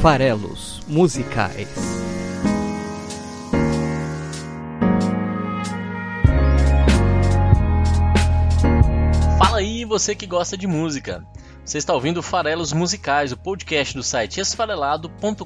Farelos Musicais. Fala aí, você que gosta de música. Você está ouvindo Farelos Musicais, o podcast do site esfarelado.com.br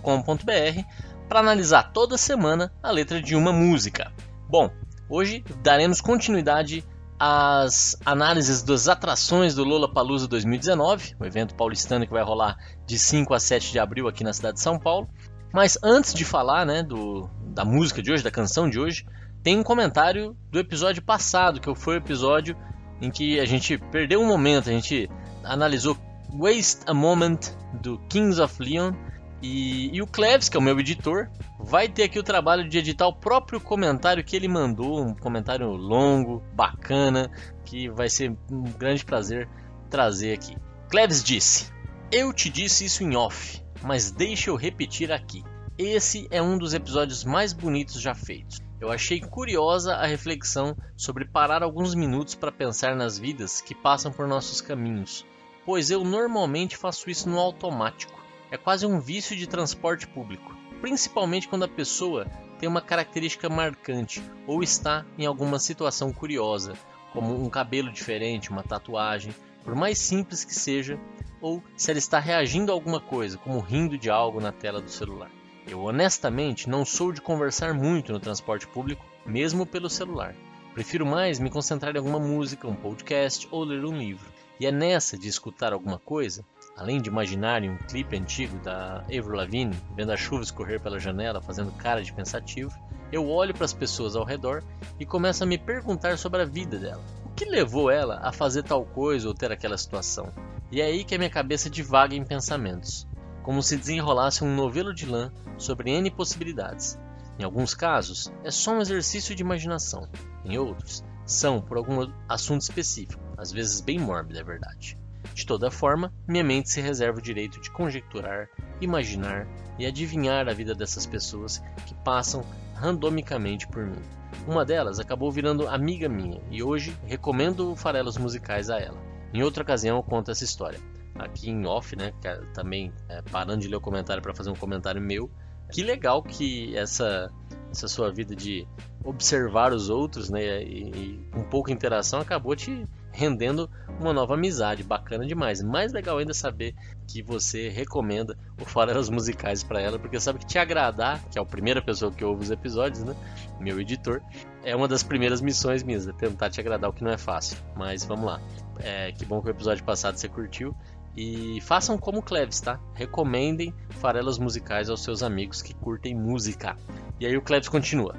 para analisar toda semana a letra de uma música. Bom, hoje daremos continuidade às análises das atrações do Lollapalooza 2019, o evento paulistano que vai rolar de 5 a 7 de abril aqui na cidade de São Paulo. Mas antes de falar né, do, da música de hoje, da canção de hoje, tem um comentário do episódio passado, que foi o episódio em que a gente perdeu um momento, a gente analisou Waste a Moment do Kings of Leon e, e, o Cleves, que é o meu editor, vai ter aqui o trabalho de editar o próprio comentário que ele mandou, um comentário longo, bacana, que vai ser um grande prazer trazer aqui. Cleves disse: Eu te disse isso em off, mas deixa eu repetir aqui. Esse é um dos episódios mais bonitos já feitos. Eu achei curiosa a reflexão sobre parar alguns minutos para pensar nas vidas que passam por nossos caminhos, pois eu normalmente faço isso no automático é quase um vício de transporte público, principalmente quando a pessoa tem uma característica marcante ou está em alguma situação curiosa, como um cabelo diferente, uma tatuagem, por mais simples que seja, ou se ela está reagindo a alguma coisa, como rindo de algo na tela do celular. Eu honestamente não sou de conversar muito no transporte público, mesmo pelo celular. Prefiro mais me concentrar em alguma música, um podcast ou ler um livro. E é nessa de escutar alguma coisa Além de imaginarem um clipe antigo da Avril Lavigne vendo a chuva escorrer pela janela fazendo cara de pensativo, eu olho para as pessoas ao redor e começo a me perguntar sobre a vida dela. O que levou ela a fazer tal coisa ou ter aquela situação? E é aí que a minha cabeça divaga em pensamentos, como se desenrolasse um novelo de lã sobre N possibilidades. Em alguns casos, é só um exercício de imaginação. Em outros, são por algum assunto específico, às vezes bem mórbido, é verdade. De toda forma, minha mente se reserva o direito de conjecturar, imaginar e adivinhar a vida dessas pessoas que passam randomicamente por mim. Uma delas acabou virando amiga minha e hoje recomendo farelos musicais a ela. Em outra ocasião eu conto essa história. Aqui em off, né, é também é, parando de ler o comentário para fazer um comentário meu. Que legal que essa essa sua vida de observar os outros, né, e, e com pouca interação acabou te rendendo uma nova amizade, bacana demais. Mais legal ainda saber que você recomenda o Farelas Musicais para ela, porque sabe que te agradar, que é a primeira pessoa que ouve os episódios, né? Meu editor, é uma das primeiras missões minhas, é tentar te agradar, o que não é fácil. Mas vamos lá. É, que bom que o episódio passado você curtiu. E façam como o Cleves, tá? Recomendem farelas musicais aos seus amigos que curtem música. E aí o Cleves continua.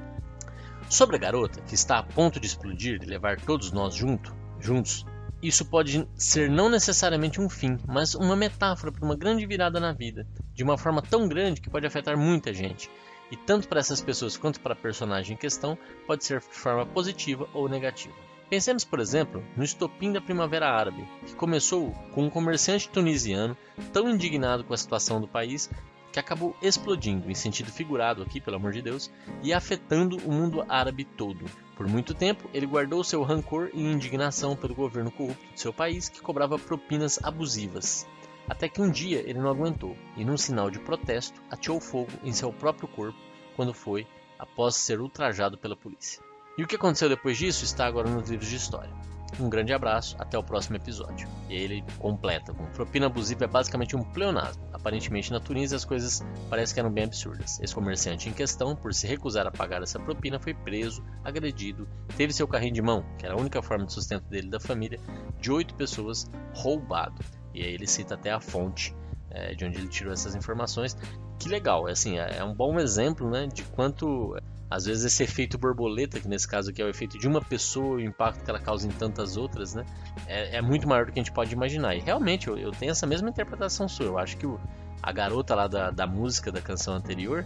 Sobre a garota que está a ponto de explodir e levar todos nós junto, juntos, isso pode ser não necessariamente um fim, mas uma metáfora para uma grande virada na vida, de uma forma tão grande que pode afetar muita gente. E tanto para essas pessoas quanto para a personagem em questão, pode ser de forma positiva ou negativa. Pensemos, por exemplo, no estopim da Primavera Árabe, que começou com um comerciante tunisiano tão indignado com a situação do país que acabou explodindo, em sentido figurado aqui, pelo amor de Deus, e afetando o mundo árabe todo. Por muito tempo, ele guardou seu rancor e indignação pelo governo corrupto de seu país que cobrava propinas abusivas. Até que um dia ele não aguentou e, num sinal de protesto, ateou fogo em seu próprio corpo quando foi após ser ultrajado pela polícia. E o que aconteceu depois disso está agora nos livros de história. Um grande abraço, até o próximo episódio. E aí ele completa com propina abusiva é basicamente um pleonasmo. Aparentemente na Tunísia as coisas parecem que eram bem absurdas. Esse comerciante em questão, por se recusar a pagar essa propina, foi preso, agredido, teve seu carrinho de mão, que era a única forma de sustento dele e da família, de oito pessoas, roubado. E aí ele cita até a fonte é, de onde ele tirou essas informações. Que legal, é assim, é, é um bom exemplo né, de quanto às vezes esse efeito borboleta, que nesse caso aqui é o efeito de uma pessoa, o impacto que ela causa em tantas outras, né? É, é muito maior do que a gente pode imaginar. E realmente eu, eu tenho essa mesma interpretação sua. Eu acho que o, a garota lá da, da música da canção anterior,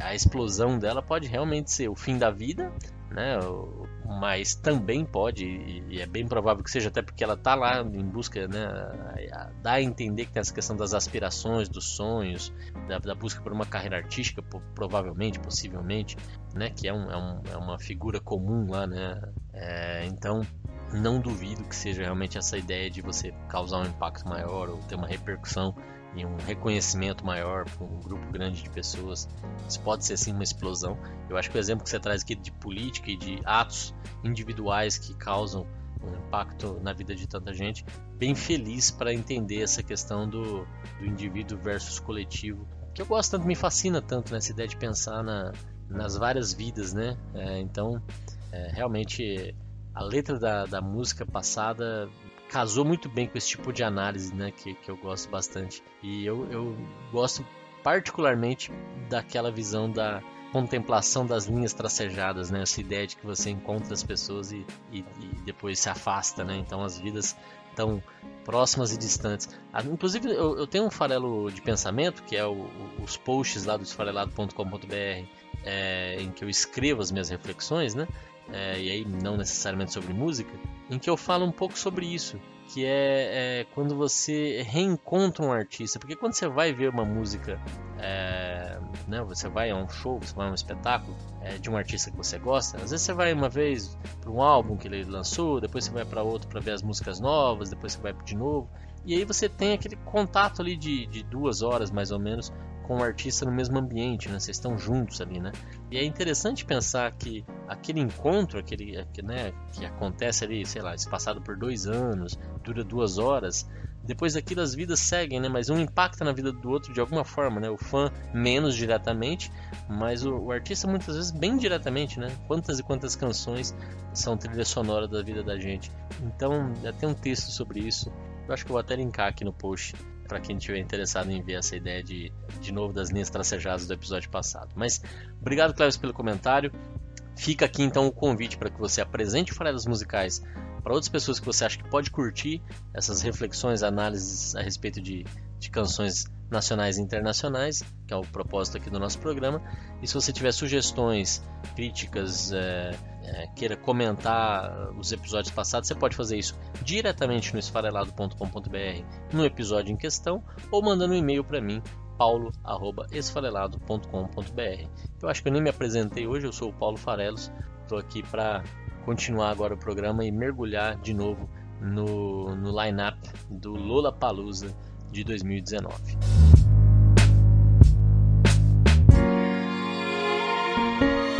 a explosão dela pode realmente ser o fim da vida, né? Mas também pode, e é bem provável que seja, até porque ela está lá em busca, né? Dá a entender que tem essa questão das aspirações, dos sonhos, da, da busca por uma carreira artística, provavelmente, possivelmente, né? Que é, um, é, um, é uma figura comum lá, né? É, então, não duvido que seja realmente essa ideia de você causar um impacto maior ou ter uma repercussão e um reconhecimento maior para um grupo grande de pessoas. Isso pode ser sim uma explosão. Eu acho que o exemplo que você traz aqui de política e de atos individuais que causam um impacto na vida de tanta gente, bem feliz para entender essa questão do, do indivíduo versus coletivo, que eu gosto tanto, me fascina tanto nessa ideia de pensar na, nas várias vidas, né? É, então, é, realmente, a letra da, da música passada casou muito bem com esse tipo de análise, né? Que, que eu gosto bastante. E eu, eu gosto particularmente daquela visão da contemplação das linhas tracejadas, né? Essa ideia de que você encontra as pessoas e, e, e depois se afasta, né? Então as vidas estão próximas e distantes. Ah, inclusive eu, eu, tenho um farelo de pensamento que é o, os posts lá do esfarelado.com.br é, em que eu escrevo as minhas reflexões, né? É, e aí não necessariamente sobre música, em que eu falo um pouco sobre isso, que é, é, quando você reencontra um artista, porque quando você vai ver uma música, é, né, você vai a um show, você vai a um espetáculo é, de um artista que você gosta, às vezes você vai uma vez para um álbum que ele lançou, depois você vai para outro para ver as músicas novas, depois você vai de novo, e aí você tem aquele contato ali de, de duas horas mais ou menos com o artista no mesmo ambiente, né? Vocês estão juntos ali, né? E é interessante pensar que aquele encontro, aquele, né, que acontece ali, sei lá, espaçado por dois anos, dura duas horas, depois daquilo as vidas seguem, né? Mas um impacta na vida do outro de alguma forma, né? O fã menos diretamente, mas o, o, artista muitas vezes bem diretamente, né? Quantas e quantas canções são trilha sonora da vida da gente. Então, já tem um texto sobre isso. Eu acho que eu vou até linkar aqui no post para quem estiver interessado em ver essa ideia de, de novo das linhas tracejadas do episódio passado. Mas obrigado, Cleves, pelo comentário. Fica aqui então o convite para que você apresente farelas musicais para outras pessoas que você acha que pode curtir essas reflexões, análises a respeito de, de canções nacionais e internacionais, que é o propósito aqui do nosso programa. E se você tiver sugestões, críticas, é, é, queira comentar os episódios passados, você pode fazer isso diretamente no esfarelado.com.br no episódio em questão ou mandando um e-mail para mim paulo@esfarelado.com.br. Eu acho que eu nem me apresentei hoje, eu sou o Paulo Farelos, estou aqui para continuar agora o programa e mergulhar de novo no, no line-up do Lola Palusa de 2019.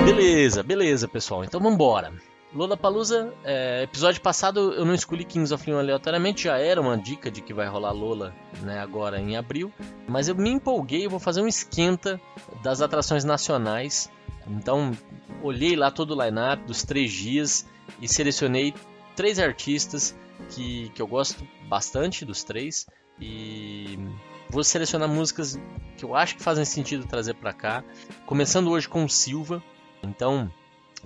Beleza, beleza, pessoal. Então embora. Lollapalooza, é, episódio passado eu não escolhi Kings of Leon aleatoriamente, já era uma dica de que vai rolar Lola né, agora em abril, mas eu me empolguei, eu vou fazer um esquenta das atrações nacionais. Então olhei lá todo o line-up dos três dias e selecionei três artistas que, que eu gosto bastante dos três e vou selecionar músicas que eu acho que fazem sentido trazer para cá, começando hoje com Silva, então,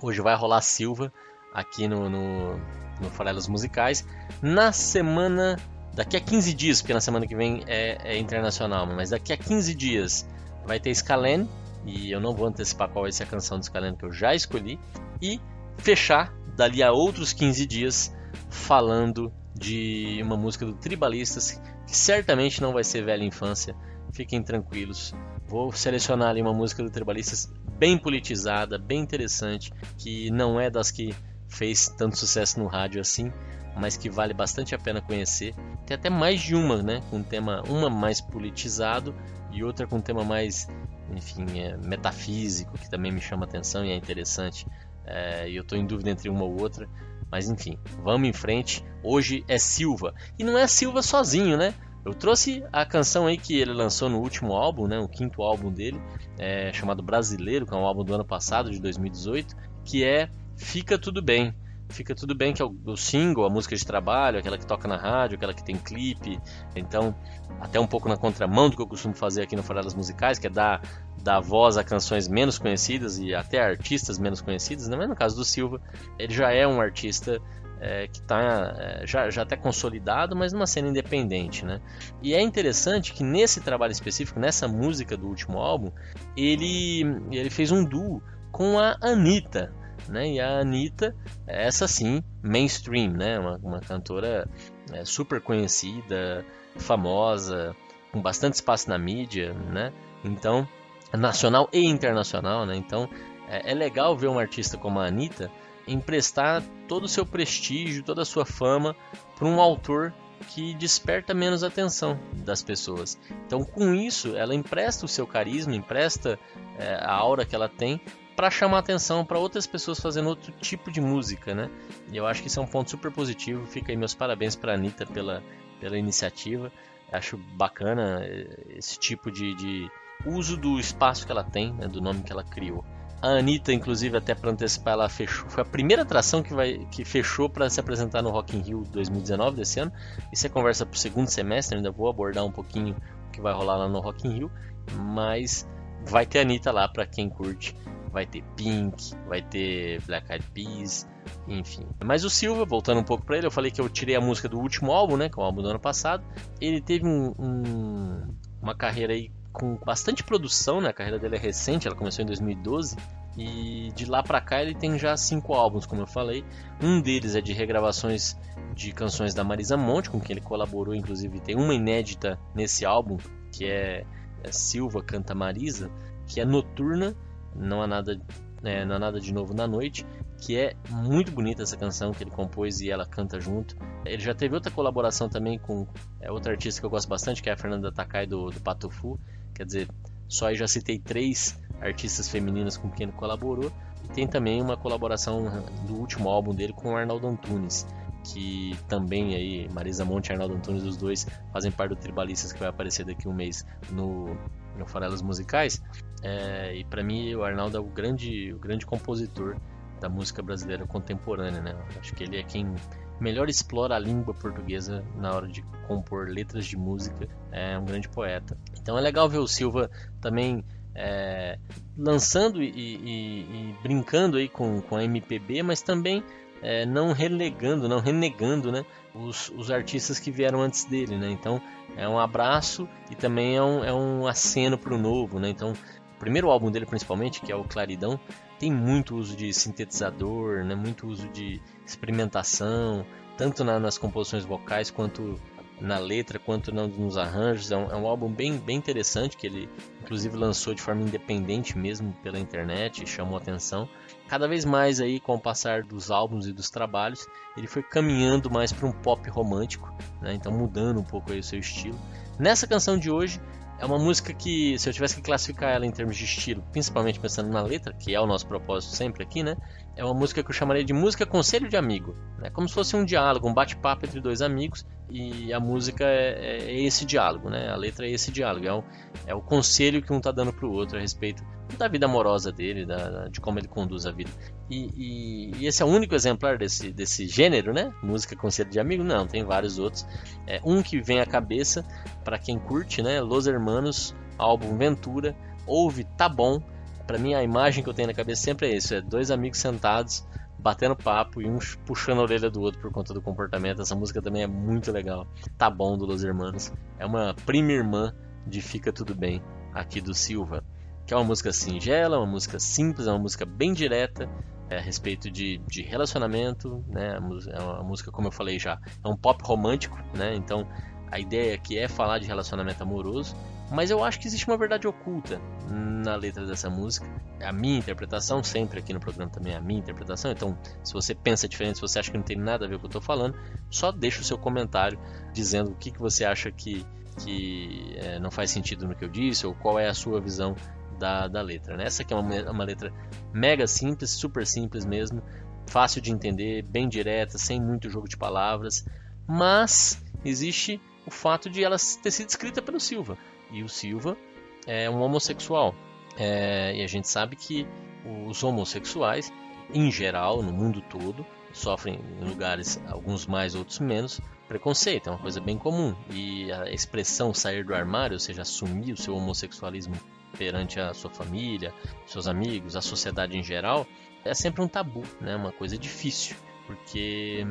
hoje vai rolar Silva aqui no, no, no Farelas Musicais. Na semana. Daqui a 15 dias, porque na semana que vem é, é internacional, mas daqui a 15 dias vai ter Scalene, e eu não vou antecipar qual vai ser a canção do Scalene que eu já escolhi, e fechar dali a outros 15 dias falando de uma música do Tribalistas, que certamente não vai ser velha infância, fiquem tranquilos. Vou selecionar ali uma música do Tribalistas bem politizada, bem interessante, que não é das que fez tanto sucesso no rádio assim, mas que vale bastante a pena conhecer. Tem até mais de uma, né, com um tema uma mais politizado e outra com um tema mais, enfim, é, metafísico, que também me chama atenção e é interessante. É, e eu estou em dúvida entre uma ou outra, mas enfim, vamos em frente. Hoje é Silva e não é Silva sozinho, né? Eu trouxe a canção aí que ele lançou no último álbum, né, o quinto álbum dele, é, chamado Brasileiro, que é um álbum do ano passado, de 2018, que é Fica Tudo Bem. Fica Tudo Bem, que é o, o single, a música de trabalho, aquela que toca na rádio, aquela que tem clipe. Então, até um pouco na contramão do que eu costumo fazer aqui no Farelas Musicais, que é dar, dar voz a canções menos conhecidas e até artistas menos conhecidas. Né? Mas no caso do Silva, ele já é um artista é, que está é, já, já até consolidado, mas numa cena independente, né? E é interessante que nesse trabalho específico, nessa música do último álbum, ele, ele fez um duo com a Anitta, né? E a Anitta, essa sim, mainstream, né? Uma, uma cantora é, super conhecida, famosa, com bastante espaço na mídia, né? Então, nacional e internacional, né? Então, é, é legal ver uma artista como a Anitta emprestar todo o seu prestígio, toda a sua fama para um autor que desperta menos atenção das pessoas. Então, com isso, ela empresta o seu carisma, empresta é, a aura que ela tem para chamar atenção para outras pessoas fazendo outro tipo de música, né? E eu acho que isso é um ponto super positivo. Fica aí meus parabéns para a Anitta pela, pela iniciativa. Acho bacana é, esse tipo de, de uso do espaço que ela tem, né, do nome que ela criou. A Anitta, inclusive, até para antecipar, ela fechou. Foi a primeira atração que, vai, que fechou para se apresentar no Rock in Rio 2019 desse ano. Isso é conversa para o segundo semestre, ainda vou abordar um pouquinho o que vai rolar lá no Rock in Rio. Mas vai ter a Anitta lá para quem curte. Vai ter Pink, vai ter Black Eyed Peas, enfim. Mas o Silva, voltando um pouco para ele, eu falei que eu tirei a música do último álbum, né? Que é o álbum do ano passado. Ele teve um, um, uma carreira aí com bastante produção, né? A carreira dele é recente, ela começou em 2012. E de lá pra cá ele tem já cinco álbuns, como eu falei. Um deles é de regravações de canções da Marisa Monte, com quem ele colaborou, inclusive tem uma inédita nesse álbum, que é, é Silva Canta Marisa, que é noturna, não há nada, é, não há nada de novo na noite, que é muito bonita essa canção que ele compôs e ela canta junto. Ele já teve outra colaboração também com é, outra artista que eu gosto bastante, que é a Fernanda Takai do, do Patufu. Quer dizer, só aí já citei três artistas femininas com quem ele colaborou. E tem também uma colaboração do último álbum dele com o Arnaldo Antunes, que também aí, Marisa Monte e Arnaldo Antunes, os dois fazem parte do Tribalistas que vai aparecer daqui um mês no, no Farelas Musicais. É, e para mim o Arnaldo é o grande, o grande compositor da música brasileira contemporânea, né? Acho que ele é quem melhor explora a língua portuguesa na hora de compor letras de música. É um grande poeta. Então é legal ver o Silva também é, lançando e, e, e, brincando aí com, com a MPB, mas também é, não relegando, não renegando né, os, os, artistas que vieram antes dele. Né? Então é um abraço e também é um, é um aceno para o novo. Né? Então o primeiro álbum dele principalmente, que é o Claridão, tem muito uso de sintetizador, né? muito uso de experimentação, tanto na, nas composições vocais quanto na letra quanto nos arranjos. É um, é um, álbum bem, bem interessante que ele inclusive lançou de forma independente mesmo pela internet, chamou atenção. Cada vez mais aí com o passar dos álbuns e dos trabalhos, ele foi caminhando mais para um pop romântico, né? então mudando um pouco aí o seu estilo. Nessa canção de hoje é uma música que, se eu tivesse que classificar ela em termos de estilo, principalmente pensando na letra, que é o nosso propósito sempre aqui, né? É uma música que eu chamaria de música conselho de amigo, né? Como se fosse um diálogo, um bate-papo entre dois amigos e a música é, é, esse diálogo, né? A letra é esse diálogo, é o, é o conselho que um está dando para o outro a respeito da vida amorosa dele, da, de como ele conduz a vida. E, e, e, esse é o único exemplar desse, desse gênero, né? Música conselho de amigo? Não, tem vários outros. É, um que vem à cabeça para quem curte, né? Los Hermanos, álbum Ventura, ouve, tá bom. Para mim a imagem que eu tenho na cabeça sempre é isso: é dois amigos sentados batendo papo e um puxando a orelha do outro por conta do comportamento. Essa música também é muito legal. Tá bom do Los Hermanos. É uma prima irmã de Fica Tudo Bem aqui do Silva que é uma música singela, uma música simples, é uma música bem direta é, a respeito de, de relacionamento, né? É uma música, como eu falei já, é um pop romântico, né? Então a ideia aqui é falar de relacionamento amoroso, mas eu acho que existe uma verdade oculta na letra dessa música. É a minha interpretação, sempre aqui no programa também é a minha interpretação. Então, se você pensa diferente, se você acha que não tem nada a ver com o que eu estou falando, só deixa o seu comentário dizendo o que, que você acha que, que é, não faz sentido no que eu disse ou qual é a sua visão da, da letra. Né? Essa aqui é uma, uma letra mega simples, super simples mesmo, fácil de entender, bem direta, sem muito jogo de palavras, mas existe o fato de ela ter sido escrita pelo Silva. E o Silva é um homossexual. É, e a gente sabe que os homossexuais, em geral, no mundo todo, sofrem em lugares, alguns mais, outros menos, preconceito. É uma coisa bem comum. E a expressão sair do armário, ou seja, assumir o seu homossexualismo perante a sua família, seus amigos, a sociedade em geral, é sempre um tabu, né? Uma coisa difícil, porque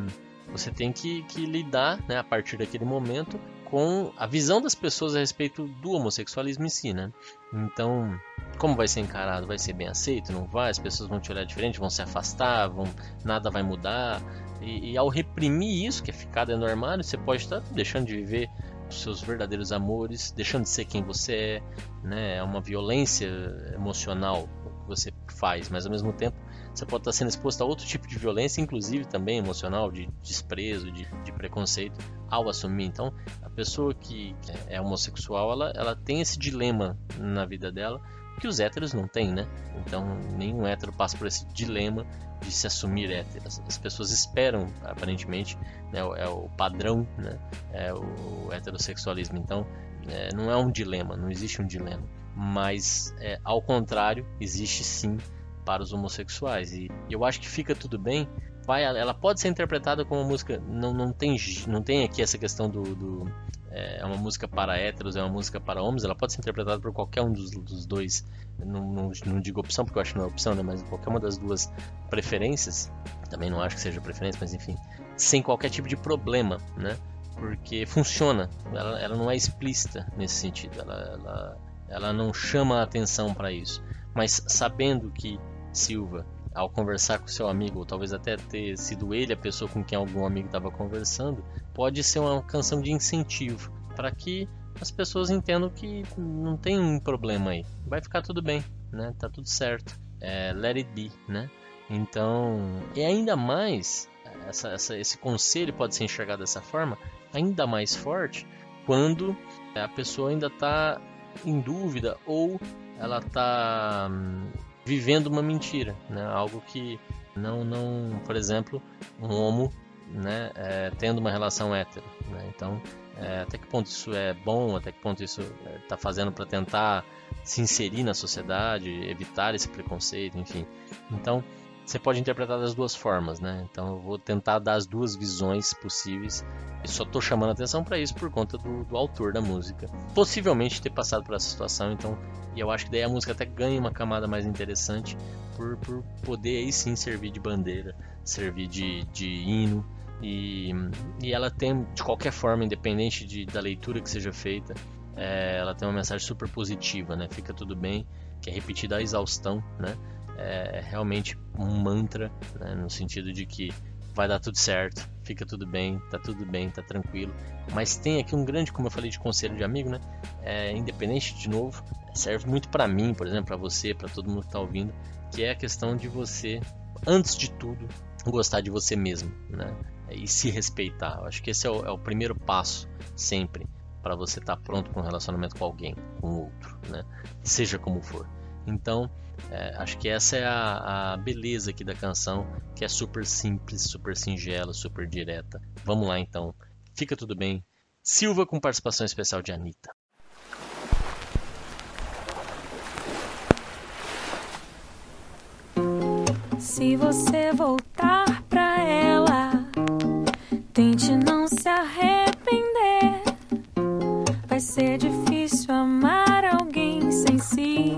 você tem que, que lidar, né, a partir daquele momento, com a visão das pessoas a respeito do homossexualismo em si, né? Então, como vai ser encarado? Vai ser bem aceito? Não vai? As pessoas vão te olhar diferente, vão se afastar, vão, nada vai mudar. E, e ao reprimir isso, que é ficar dentro do armário, você pode estar deixando de viver os seus verdadeiros amores, deixando de ser quem você é, né? É uma violência emocional que você faz, mas ao mesmo tempo você pode estar sendo exposto a outro tipo de violência, inclusive também emocional, de desprezo, de, de preconceito, ao assumir. Então, a pessoa que é homossexual, ela, ela tem esse dilema na vida dela que os héteros não têm, né? Então, nenhum hétero passa por esse dilema de se assumir hétero. As pessoas esperam, aparentemente, né, é o padrão, né, é o heterossexualismo. Então, é, não é um dilema, não existe um dilema. Mas, é, ao contrário, existe sim para os homossexuais. E eu acho que fica tudo bem. Vai, ela pode ser interpretada como uma música. Não, não, tem, não tem aqui essa questão do, do é, é uma música para héteros, é uma música para homens. Ela pode ser interpretada por qualquer um dos, dos dois. Não, não, não, digo opção, porque eu acho que não é opção, né? mas qualquer uma das duas preferências. Também não acho que seja preferência, mas enfim. Sem qualquer tipo de problema, né? Porque funciona. Ela, ela não é explícita nesse sentido. Ela, ela, ela não chama a atenção para isso. Mas sabendo que Silva, ao conversar com seu amigo, ou talvez até ter sido ele a pessoa com quem algum amigo estava conversando, pode ser uma canção de incentivo para que as pessoas entendam que não tem um problema aí, vai ficar tudo bem, né? Tá tudo certo, é, let it be, né? Então, e ainda mais essa, essa, esse conselho pode ser enxergado dessa forma, ainda mais forte quando a pessoa ainda está em dúvida ou ela está hum, vivendo uma mentira, né? Algo que não, não, por exemplo, um homo, né, é, tendo uma relação hétero, né? Então, é, até que ponto isso é bom, até que ponto isso está é, fazendo para tentar se inserir na sociedade, evitar esse preconceito, enfim. Então, você pode interpretar das duas formas, né? Então eu vou tentar dar as duas visões possíveis. E só estou chamando atenção para isso por conta do, do, autor da música. Possivelmente ter passado por essa situação, então. E eu acho que daí a música até ganha uma camada mais interessante por, por poder aí sim servir de bandeira, servir de, de hino. E, e ela tem, de qualquer forma, independente de, da leitura que seja feita, é, ela tem uma mensagem super positiva, né? Fica tudo bem, que é repetida a exaustão, né? é realmente um mantra, né, no sentido de que vai dar tudo certo, fica tudo bem, tá tudo bem, tá tranquilo. Mas tem aqui um grande, como eu falei, de conselho de amigo, né? É, independente, de novo, serve muito para mim, por exemplo, para você, para todo mundo que tá ouvindo, que é a questão de você, antes de tudo, gostar de você mesmo, né? E se respeitar. Eu acho que esse é o, é o primeiro passo, sempre, para você estar tá pronto para um relacionamento com alguém, com outro, né? Seja como for. Então, é, acho que essa é a, a, beleza aqui da canção, que é super simples, super singela, super direta. Vamos lá então, fica tudo bem. Silva com participação especial de Anitta. Se você voltar pra ela, tente não se arrepender. Vai ser difícil amar alguém sem se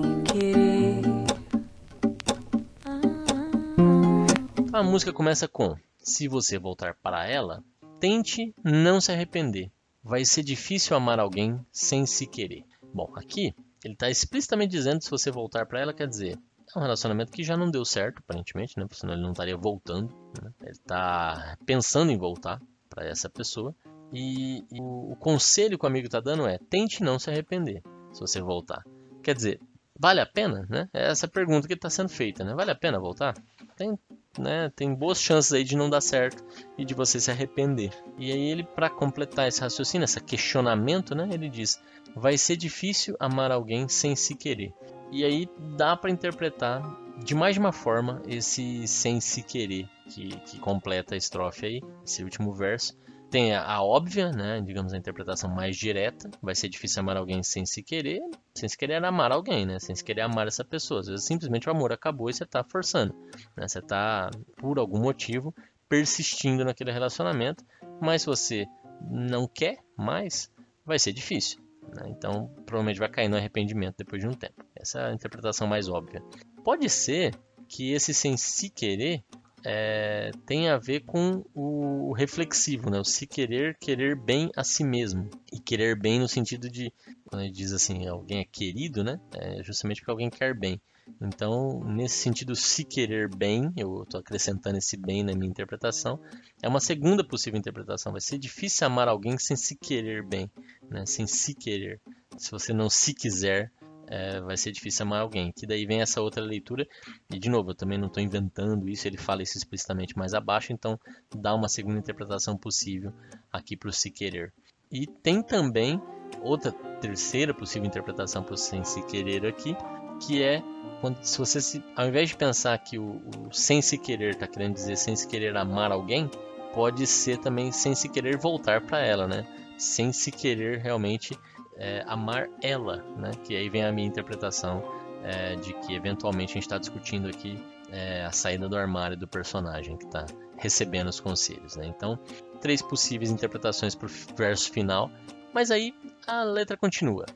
A música começa com: Se você voltar para ela, tente não se arrepender. Vai ser difícil amar alguém sem se querer. Bom, aqui ele está explicitamente dizendo que se você voltar para ela, quer dizer, é um relacionamento que já não deu certo, aparentemente, né? Porque senão ele não estaria voltando. Né? Ele está pensando em voltar para essa pessoa. E, e o, o, conselho que o amigo está dando é: tente não se arrepender se você voltar. Quer dizer, vale a pena, né? É essa pergunta que está sendo feita, né? Vale a pena voltar? Tem, né, tem boas chances aí de não dar certo e de você se arrepender. E aí ele, para completar esse raciocínio, esse questionamento, né, ele diz: vai ser difícil amar alguém sem se querer. E aí dá para interpretar de mais de uma forma esse sem se querer que, que completa a estrofe aí, esse último verso. Tem a, a, óbvia, né, digamos a interpretação mais direta, vai ser difícil amar alguém sem se querer, sem se querer amar alguém, né, sem se querer amar essa pessoa. Às vezes simplesmente o amor acabou e você está forçando, né, você está por algum motivo persistindo naquele relacionamento, mas se você não quer mais, vai ser difícil. Né? Então provavelmente vai cair no arrependimento depois de um tempo. Essa é a interpretação mais óbvia. Pode ser que esse sem se querer é, a ver com o reflexivo, né? o se querer, querer bem a si mesmo. E querer bem no sentido de, quando ele diz assim, alguém é querido, né? É justamente porque alguém quer bem. Então, nesse sentido, se querer bem, eu estou acrescentando esse bem na minha interpretação, é uma segunda possível interpretação. Vai ser difícil amar alguém sem se querer bem, né? sem se querer. Se você não se quiser, é, vai ser difícil amar alguém. Que daí vem essa outra leitura, e de novo, eu também não estou inventando isso, ele fala isso explicitamente mais abaixo, então dá uma segunda interpretação possível aqui para o se querer. E tem também outra terceira possível interpretação para o sem se querer aqui, que é quando, se você se, ao invés de pensar que o, o sem se querer está querendo dizer sem se querer amar alguém, pode ser também sem se querer voltar para ela, né? Sem se querer realmente é, amar ela, né? Que aí vem a minha interpretação é, de que eventualmente a gente está discutindo aqui é, a saída do armário do personagem que está recebendo os conselhos, né? Então, três possíveis interpretações para o verso final, mas aí a letra continua.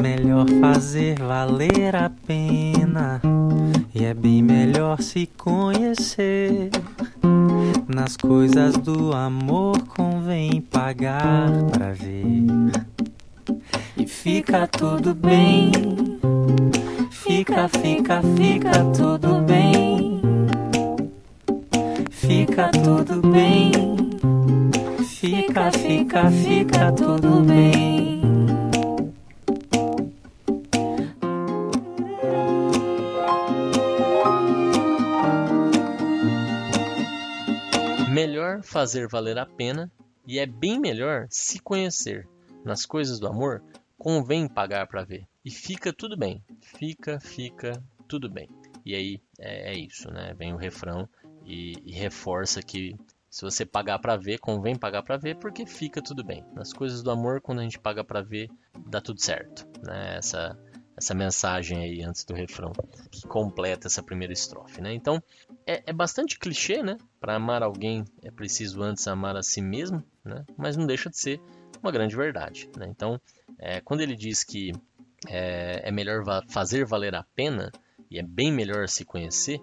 Melhor fazer valer a pena, e é bem melhor se conhecer. Nas coisas do amor convém pagar pra ver. E fica tudo bem. Fica, fica, fica tudo bem. Fica tudo bem. Fica, fica, fica tudo bem. Fazer valer a pena e é bem melhor se conhecer. Nas coisas do amor, convém pagar para ver. E fica tudo bem. Fica, fica tudo bem. E aí é, é isso, né? Vem o refrão e, e reforça que se você pagar para ver, convém pagar para ver porque fica tudo bem. Nas coisas do amor, quando a gente paga para ver, dá tudo certo. Né? Essa, essa mensagem aí antes do refrão que completa essa primeira estrofe, né? Então é, é bastante clichê, né? Para amar alguém é preciso antes amar a si mesmo, né? Mas não deixa de ser uma grande verdade, né? Então é, quando ele diz que é, é melhor va fazer valer a pena e é bem melhor se conhecer,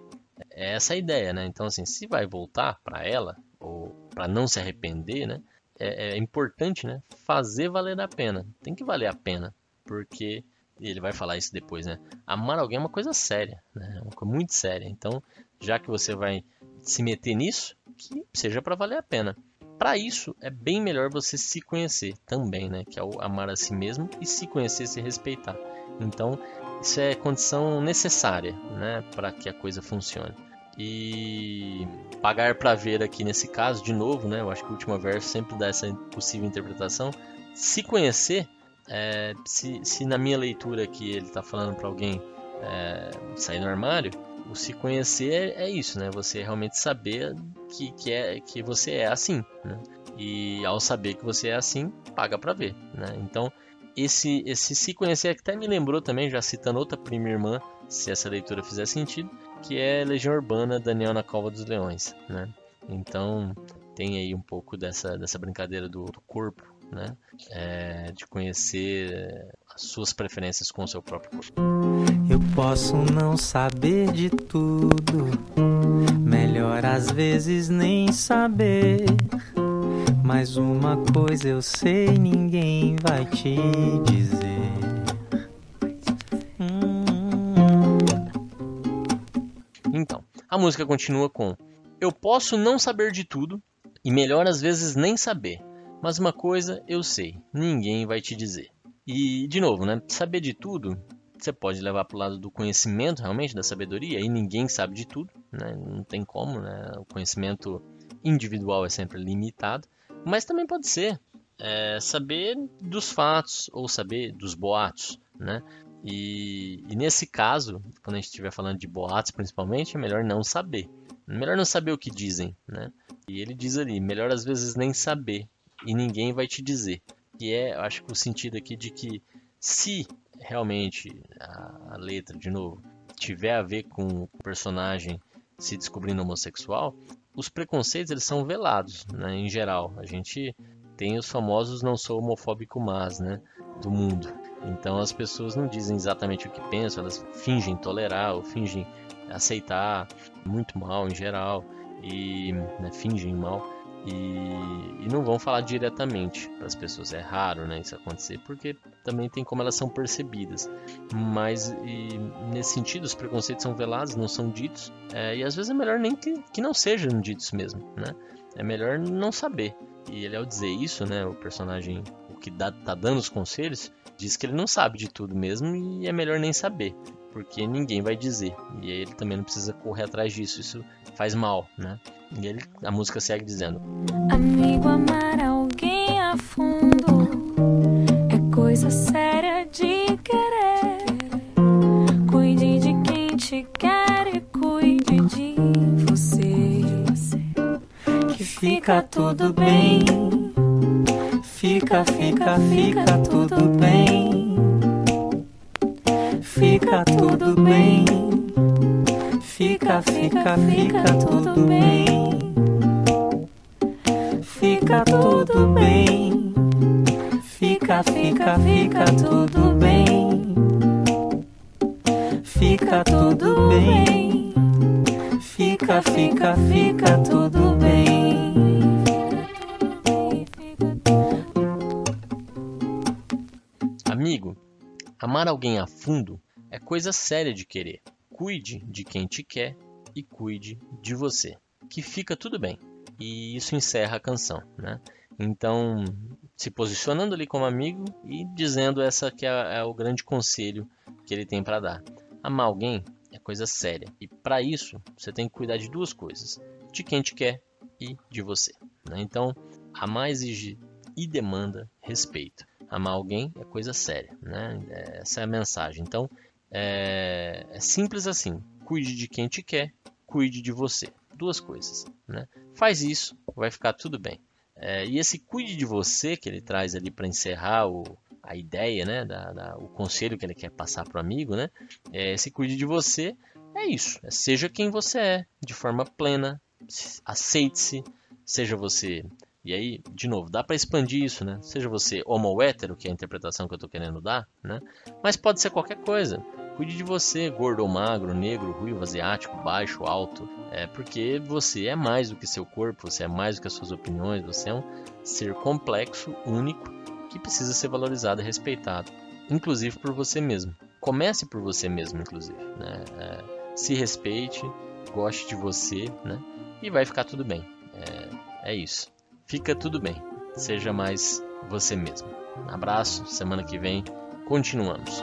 é essa a ideia, né? Então assim, se vai voltar para ela ou para não se arrepender, né? É, é importante, né? Fazer valer a pena. Tem que valer a pena, porque ele vai falar isso depois, né? Amar alguém é uma coisa séria, né? É uma coisa muito séria. Então, já que você vai se meter nisso, que seja para valer a pena. Para isso, é bem melhor você se conhecer também, né? Que é o amar a si mesmo e se conhecer, se respeitar. Então, isso é condição necessária, né? Para que a coisa funcione. E pagar para ver aqui nesse caso, de novo, né? Eu acho que o último verso sempre dá essa possível interpretação. Se conhecer é, se, se, na minha leitura aqui ele está falando para alguém é, sair do armário, o se conhecer é, é, isso, né? Você realmente saber que, que, é, que você é assim, né? E ao saber que você é assim, paga para ver, né? Então, esse, esse se conhecer até me lembrou também, já citando outra prima irmã, se essa leitura fizer sentido, que é Legião Urbana, Daniel na Cova dos Leões, né? Então, tem aí um pouco dessa, dessa brincadeira do, do corpo né? É, de conhecer as suas preferências com o seu próprio corpo. Eu posso não saber de tudo, melhor às vezes nem saber. Mas uma coisa eu sei, ninguém vai te dizer. Então, a música continua com: Eu posso não saber de tudo, e melhor às vezes nem saber mas uma coisa eu sei, ninguém vai te dizer. E, de novo, né? Saber de tudo, você pode levar para o lado do conhecimento, realmente, da sabedoria, e ninguém sabe de tudo, né? Não tem como, né? O conhecimento individual é sempre limitado. Mas também pode ser é, saber dos fatos ou saber dos boatos, né? E, e, nesse caso, quando a gente estiver falando de boatos principalmente, é melhor não saber. Melhor não saber o que dizem, né? E ele diz ali, melhor às vezes nem saber, e ninguém vai te dizer. E é, acho que o sentido aqui de que se realmente a, a letra, de novo, tiver a ver com o personagem se descobrindo homossexual, os preconceitos eles são velados, né, em geral. A gente tem os famosos não sou homofóbico mas, né, do mundo. Então as pessoas não dizem exatamente o que pensam, elas fingem tolerar ou fingem aceitar muito mal em geral e né, fingem mal e, e não vão falar diretamente para as pessoas. É raro né, isso acontecer, porque também tem como elas são percebidas. Mas e, nesse sentido, os preconceitos são velados, não são ditos, é, e às vezes é melhor nem que, que não sejam ditos mesmo. Né? É melhor não saber. E ele, ao dizer isso, né, o personagem, o que dá, tá dando os conselhos, diz que ele não sabe de tudo mesmo e é melhor nem saber, porque ninguém vai dizer. E ele também não precisa correr atrás disso, isso faz mal, né? E ele, a música segue dizendo: Amigo, amar alguém a fundo é coisa séria de querer. Cuide de quem te quer e cuide de você. Que fica tudo bem. Fica, fica, fica tudo bem. Fica tudo bem. Fica, fica, fica tudo bem. Fica tudo bem. Fica, fica, fica tudo bem. Fica tudo bem. Fica, fica, fica tudo bem. Amigo, amar alguém a fundo é coisa séria de querer. Cuide de quem te quer e cuide de você, que fica tudo bem. E isso encerra a canção, né? Então, se posicionando ali como amigo e dizendo essa que é, é o grande conselho que ele tem para dar. Amar alguém é coisa séria e para isso você tem que cuidar de duas coisas: de quem te quer e de você. Né? Então, amar exige e demanda respeito. Amar alguém é coisa séria, né? Essa é a mensagem. Então, é, é simples assim. Cuide de quem te quer, cuide de você. Duas coisas, né? Faz isso, vai ficar tudo bem. É, e esse cuide de você que ele traz ali para encerrar o, a ideia, né, da, da, o conselho que ele quer passar para o amigo, né, é, cuide de você é isso, é, seja quem você é, de forma plena, aceite-se, seja você e aí, de novo, dá para expandir isso, né? Seja você homo hétero, que é a interpretação que eu estou querendo dar, né? Mas pode ser qualquer coisa. Cuide de você, gordo ou magro, negro, ruivo, asiático, baixo, alto. É porque você é mais do que seu corpo, você é mais do que as suas opiniões, você é um ser complexo, único, que precisa ser valorizado e respeitado, inclusive por você mesmo. Comece por você mesmo, inclusive. Né? É, se respeite, goste de você, né? E vai ficar tudo bem. É, é isso. Fica tudo bem. Seja mais você mesmo. Um abraço. Semana que vem continuamos.